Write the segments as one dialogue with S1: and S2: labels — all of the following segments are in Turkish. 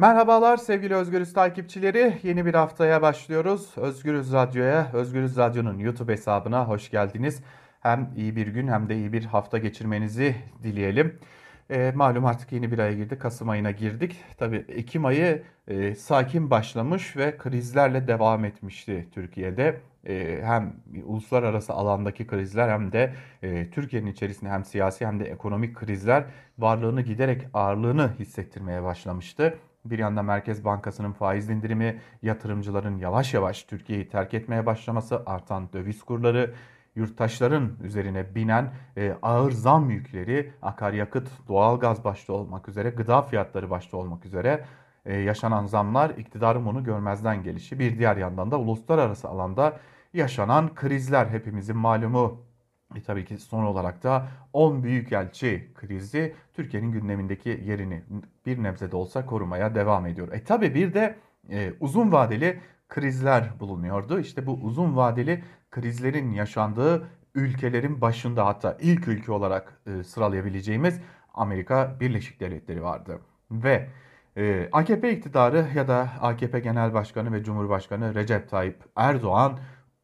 S1: Merhabalar sevgili Özgürüz takipçileri. Yeni bir haftaya başlıyoruz. Özgürüz Radyo'ya, Özgürüz Radyo'nun YouTube hesabına hoş geldiniz. Hem iyi bir gün hem de iyi bir hafta geçirmenizi dileyelim. E, malum artık yeni bir aya girdik. Kasım ayına girdik. Tabii Ekim ayı e, sakin başlamış ve krizlerle devam etmişti Türkiye'de. E, hem uluslararası alandaki krizler hem de e, Türkiye'nin içerisinde hem siyasi hem de ekonomik krizler varlığını giderek ağırlığını hissettirmeye başlamıştı. Bir yanda Merkez Bankası'nın faiz indirimi, yatırımcıların yavaş yavaş Türkiye'yi terk etmeye başlaması, artan döviz kurları, yurttaşların üzerine binen e, ağır zam yükleri, akaryakıt, doğalgaz başta olmak üzere, gıda fiyatları başta olmak üzere e, yaşanan zamlar iktidarın bunu görmezden gelişi. Bir diğer yandan da uluslararası alanda yaşanan krizler hepimizin malumu. E tabii ki son olarak da 10 büyükelçi krizi Türkiye'nin gündemindeki yerini bir nebze de olsa korumaya devam ediyor. E tabii bir de e, uzun vadeli krizler bulunuyordu. İşte bu uzun vadeli krizlerin yaşandığı ülkelerin başında hatta ilk ülke olarak e, sıralayabileceğimiz Amerika Birleşik Devletleri vardı. Ve e, AKP iktidarı ya da AKP Genel Başkanı ve Cumhurbaşkanı Recep Tayyip Erdoğan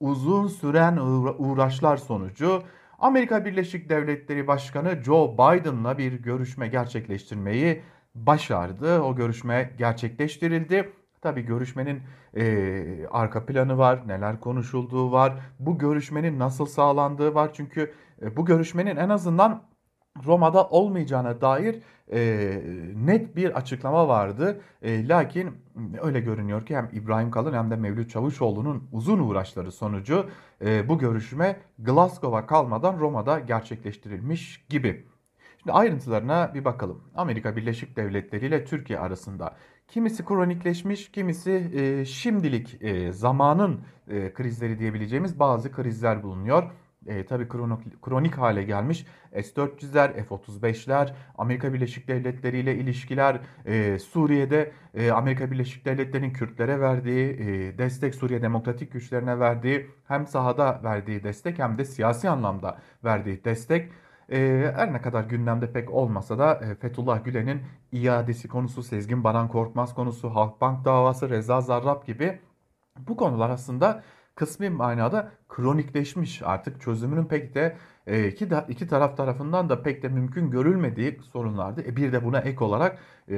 S1: uzun süren uğraşlar sonucu Amerika Birleşik Devletleri Başkanı Joe Biden'la bir görüşme gerçekleştirmeyi başardı. O görüşme gerçekleştirildi. Tabii görüşmenin e, arka planı var, neler konuşulduğu var, bu görüşmenin nasıl sağlandığı var. Çünkü e, bu görüşmenin en azından Roma'da olmayacağına dair e, net bir açıklama vardı. E, lakin öyle görünüyor ki hem İbrahim Kalın hem de Mevlüt Çavuşoğlu'nun uzun uğraşları sonucu e, bu görüşme Glasgow'a kalmadan Roma'da gerçekleştirilmiş gibi. Şimdi ayrıntılarına bir bakalım. Amerika Birleşik Devletleri ile Türkiye arasında kimisi kronikleşmiş, kimisi e, şimdilik e, zamanın e, krizleri diyebileceğimiz bazı krizler bulunuyor e, tabii kronik, kronik hale gelmiş S-400'ler, F-35'ler, Amerika Birleşik Devletleri ile ilişkiler, e, Suriye'de e, Amerika Birleşik Devletleri'nin Kürtlere verdiği e, destek, Suriye Demokratik Güçlerine verdiği hem sahada verdiği destek hem de siyasi anlamda verdiği destek. E, her ne kadar gündemde pek olmasa da e, Fethullah Gülen'in iadesi konusu, Sezgin Baran Korkmaz konusu, Halkbank davası, Reza Zarrab gibi bu konular aslında kısmi manada kronikleşmiş. Artık çözümünün pek de e, iki, iki taraf tarafından da pek de mümkün görülmediği sorunlardı. E, bir de buna ek olarak e,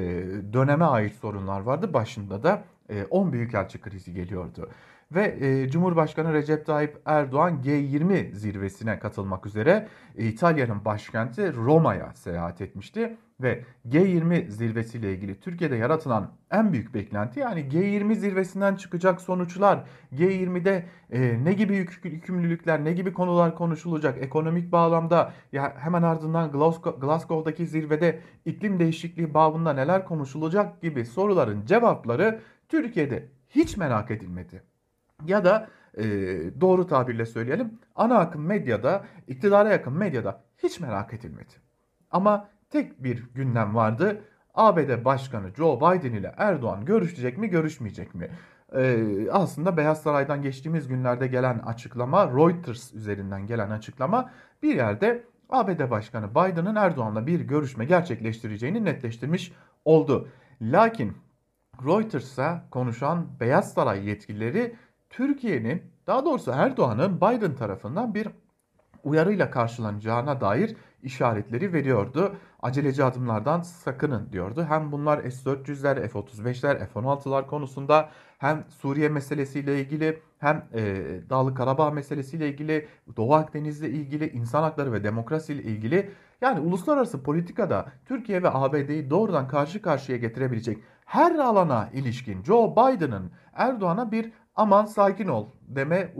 S1: döneme ait sorunlar vardı. Başında da 10 e, büyükelçi krizi geliyordu. Ve e, Cumhurbaşkanı Recep Tayyip Erdoğan G20 zirvesine katılmak üzere e, İtalya'nın başkenti Roma'ya seyahat etmişti ve G20 zirvesiyle ilgili Türkiye'de yaratılan en büyük beklenti yani G20 zirvesinden çıkacak sonuçlar, G20'de e, ne gibi yük, yükümlülükler, ne gibi konular konuşulacak, ekonomik bağlamda ya hemen ardından Glasgow, Glasgow'daki zirvede iklim değişikliği bağında neler konuşulacak gibi soruların cevapları Türkiye'de hiç merak edilmedi. Ya da e, doğru tabirle söyleyelim ana akım medyada, iktidara yakın medyada hiç merak edilmedi. Ama tek bir gündem vardı. ABD Başkanı Joe Biden ile Erdoğan görüşecek mi, görüşmeyecek mi? Ee, aslında Beyaz Saray'dan geçtiğimiz günlerde gelen açıklama, Reuters üzerinden gelen açıklama bir yerde ABD Başkanı Biden'ın Erdoğan'la bir görüşme gerçekleştireceğini netleştirmiş oldu. Lakin Reuters'a konuşan Beyaz Saray yetkilileri Türkiye'nin daha doğrusu Erdoğan'ın Biden tarafından bir uyarıyla karşılanacağına dair işaretleri veriyordu. Aceleci adımlardan sakının diyordu. Hem bunlar S-400'ler, F-35'ler, F-16'lar konusunda hem Suriye meselesiyle ilgili hem e, Dağlı Karabağ meselesiyle ilgili, Doğu Akdeniz'le ilgili, insan hakları ve demokrasi ile ilgili yani uluslararası politikada Türkiye ve ABD'yi doğrudan karşı karşıya getirebilecek her alana ilişkin Joe Biden'ın Erdoğan'a bir aman sakin ol deme e,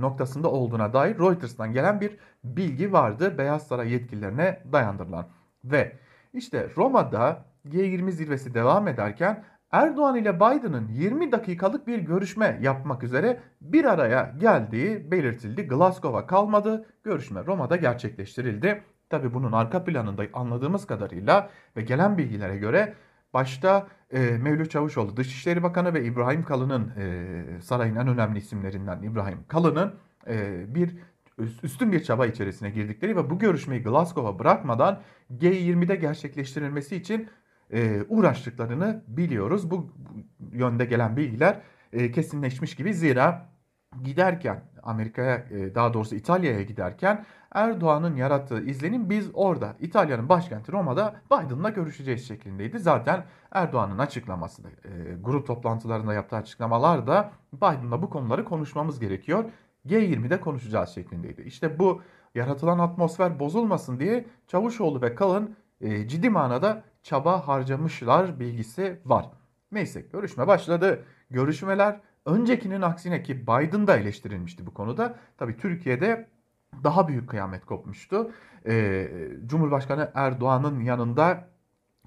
S1: noktasında olduğuna dair Reuters'tan gelen bir bilgi vardı Beyaz Saray yetkililerine dayandırılan. Ve işte Roma'da G20 zirvesi devam ederken Erdoğan ile Biden'ın 20 dakikalık bir görüşme yapmak üzere bir araya geldiği belirtildi. Glasgow'a kalmadı. Görüşme Roma'da gerçekleştirildi. Tabi bunun arka planında anladığımız kadarıyla ve gelen bilgilere göre başta e, Mevlüt Çavuşoğlu Dışişleri Bakanı ve İbrahim Kalın'ın e, sarayın en önemli isimlerinden İbrahim Kalın'ın e, bir üstün bir çaba içerisine girdikleri ve bu görüşmeyi Glasgow'a bırakmadan G20'de gerçekleştirilmesi için e, uğraştıklarını biliyoruz. Bu, yönde gelen bilgiler e, kesinleşmiş gibi zira giderken Amerika'ya e, daha doğrusu İtalya'ya giderken Erdoğan'ın yarattığı izlenim biz orada İtalya'nın başkenti Roma'da Biden'la görüşeceğiz şeklindeydi. Zaten Erdoğan'ın açıklaması da, e, grup toplantılarında yaptığı açıklamalar da Biden'la bu konuları konuşmamız gerekiyor. G20'de konuşacağız şeklindeydi. İşte bu yaratılan atmosfer bozulmasın diye Çavuşoğlu ve Kalın e, ciddi manada çaba harcamışlar bilgisi var. Neyse görüşme başladı. Görüşmeler öncekinin aksine ki Biden da eleştirilmişti bu konuda. Tabii Türkiye'de daha büyük kıyamet kopmuştu. Ee, Cumhurbaşkanı Erdoğan'ın yanında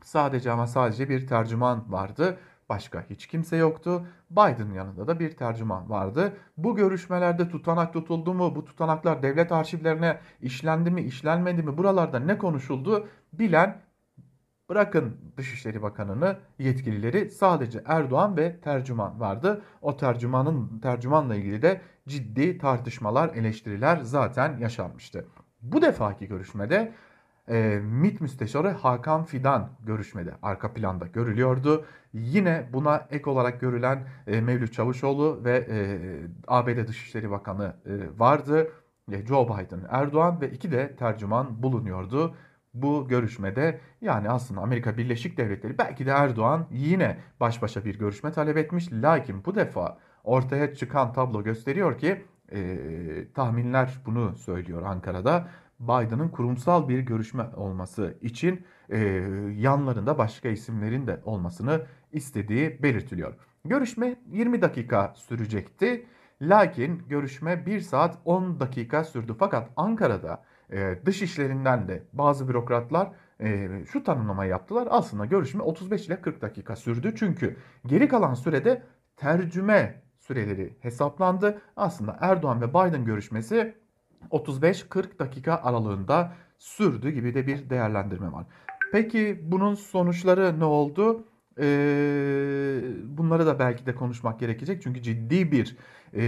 S1: sadece ama sadece bir tercüman vardı. Başka hiç kimse yoktu. Biden'ın yanında da bir tercüman vardı. Bu görüşmelerde tutanak tutuldu mu? Bu tutanaklar devlet arşivlerine işlendi mi, işlenmedi mi? Buralarda ne konuşuldu? Bilen Bırakın Dışişleri Bakanı'nı yetkilileri sadece Erdoğan ve tercüman vardı. O tercümanın tercümanla ilgili de ciddi tartışmalar, eleştiriler zaten yaşanmıştı. Bu defaki görüşmede e, MİT Müsteşarı Hakan Fidan görüşmede arka planda görülüyordu. Yine buna ek olarak görülen e, Mevlüt Çavuşoğlu ve e, ABD Dışişleri Bakanı e, vardı. E, Joe Biden, Erdoğan ve iki de tercüman bulunuyordu bu görüşmede yani aslında Amerika Birleşik Devletleri belki de Erdoğan yine baş başa bir görüşme talep etmiş. Lakin bu defa ortaya çıkan tablo gösteriyor ki e, tahminler bunu söylüyor Ankara'da. Biden'ın kurumsal bir görüşme olması için e, yanlarında başka isimlerin de olmasını istediği belirtiliyor. Görüşme 20 dakika sürecekti. Lakin görüşme 1 saat 10 dakika sürdü. Fakat Ankara'da e, dış işlerinden de bazı bürokratlar e, şu tanımlamayı yaptılar. Aslında görüşme 35 ile 40 dakika sürdü. Çünkü geri kalan sürede tercüme süreleri hesaplandı. Aslında Erdoğan ve Biden görüşmesi 35-40 dakika aralığında sürdü gibi de bir değerlendirme var. Peki bunun sonuçları ne oldu? Ee, bunları da belki de konuşmak gerekecek. Çünkü ciddi bir e,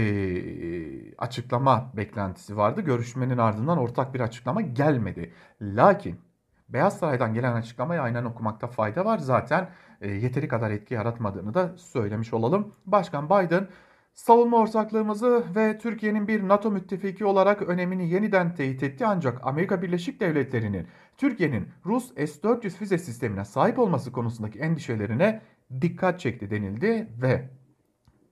S1: açıklama beklentisi vardı. Görüşmenin ardından ortak bir açıklama gelmedi. Lakin Beyaz Saray'dan gelen açıklamayı aynen okumakta fayda var. Zaten e, yeteri kadar etki yaratmadığını da söylemiş olalım. Başkan Biden savunma ortaklığımızı ve Türkiye'nin bir NATO müttefiki olarak önemini yeniden teyit etti ancak Amerika Birleşik Devletleri'nin Türkiye'nin Rus S-400 füze sistemine sahip olması konusundaki endişelerine dikkat çekti denildi ve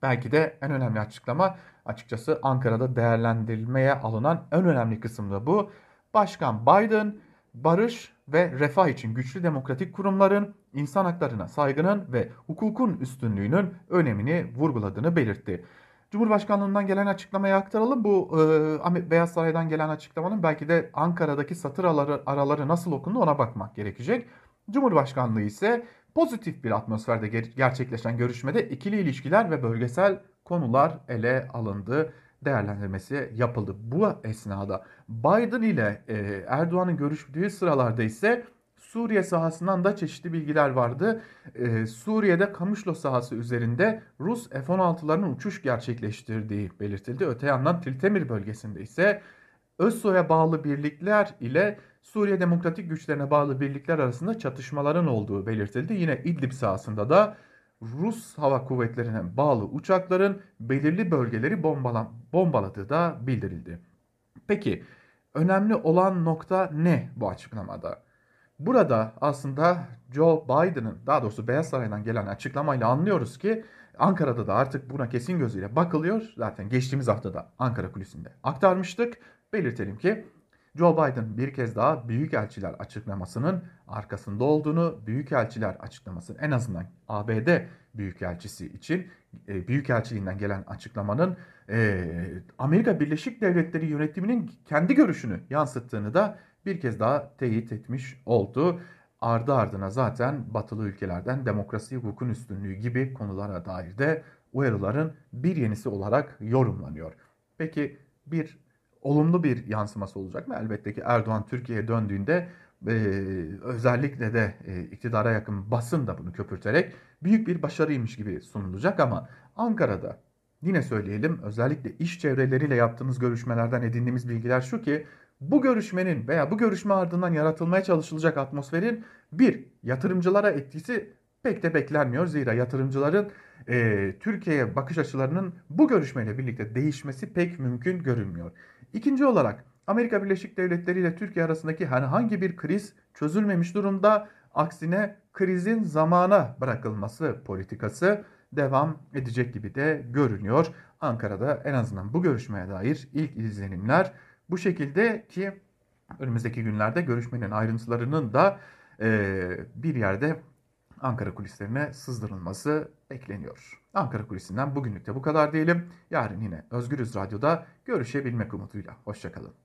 S1: belki de en önemli açıklama açıkçası Ankara'da değerlendirilmeye alınan en önemli kısım da bu. Başkan Biden barış ve refah için güçlü demokratik kurumların insan haklarına saygının ve hukukun üstünlüğünün önemini vurguladığını belirtti. Cumhurbaşkanlığından gelen açıklamaya aktaralım. Bu e, Beyaz Saray'dan gelen açıklamanın belki de Ankara'daki satır araları, araları nasıl okundu ona bakmak gerekecek. Cumhurbaşkanlığı ise pozitif bir atmosferde ger- gerçekleşen görüşmede ikili ilişkiler ve bölgesel konular ele alındı değerlendirmesi yapıldı. Bu esnada Biden ile e, Erdoğan'ın görüştüğü sıralarda ise Suriye sahasından da çeşitli bilgiler vardı. Ee, Suriye'de Kamışlo sahası üzerinde Rus F-16'ların uçuş gerçekleştirdiği belirtildi. Öte yandan Tiltemir bölgesinde ise ÖSO'ya bağlı birlikler ile Suriye Demokratik Güçlerine bağlı birlikler arasında çatışmaların olduğu belirtildi. Yine İdlib sahasında da Rus hava kuvvetlerine bağlı uçakların belirli bölgeleri bombalan, bombaladığı da bildirildi. Peki önemli olan nokta ne bu açıklamada? Burada aslında Joe Biden'ın daha doğrusu Beyaz Saray'dan gelen açıklamayla anlıyoruz ki Ankara'da da artık buna kesin gözüyle bakılıyor. Zaten geçtiğimiz haftada Ankara kulisinde aktarmıştık. Belirtelim ki Joe Biden bir kez daha büyükelçiler açıklamasının arkasında olduğunu, büyükelçiler açıklamasının en azından ABD büyükelçisi için e, büyükelçiliğinden gelen açıklamanın e, Amerika Birleşik Devletleri yönetiminin kendi görüşünü yansıttığını da bir kez daha teyit etmiş oldu. Ardı ardına zaten batılı ülkelerden demokrasi, hukukun üstünlüğü gibi konulara dair de uyarıların bir yenisi olarak yorumlanıyor. Peki bir olumlu bir yansıması olacak mı? Elbette ki Erdoğan Türkiye'ye döndüğünde e, özellikle de e, iktidara yakın basın da bunu köpürterek büyük bir başarıymış gibi sunulacak ama Ankara'da yine söyleyelim özellikle iş çevreleriyle yaptığımız görüşmelerden edindiğimiz bilgiler şu ki bu görüşmenin veya bu görüşme ardından yaratılmaya çalışılacak atmosferin bir yatırımcılara etkisi pek de beklenmiyor. Zira yatırımcıların e, Türkiye'ye bakış açılarının bu görüşmeyle birlikte değişmesi pek mümkün görünmüyor. İkinci olarak Amerika Birleşik Devletleri ile Türkiye arasındaki herhangi bir kriz çözülmemiş durumda. Aksine krizin zamana bırakılması politikası devam edecek gibi de görünüyor. Ankara'da en azından bu görüşmeye dair ilk izlenimler bu şekilde ki önümüzdeki günlerde görüşmenin ayrıntılarının da e, bir yerde Ankara kulislerine sızdırılması bekleniyor. Ankara kulisinden bugünlük de bu kadar diyelim. Yarın yine Özgürüz Radyo'da görüşebilmek umuduyla. Hoşçakalın.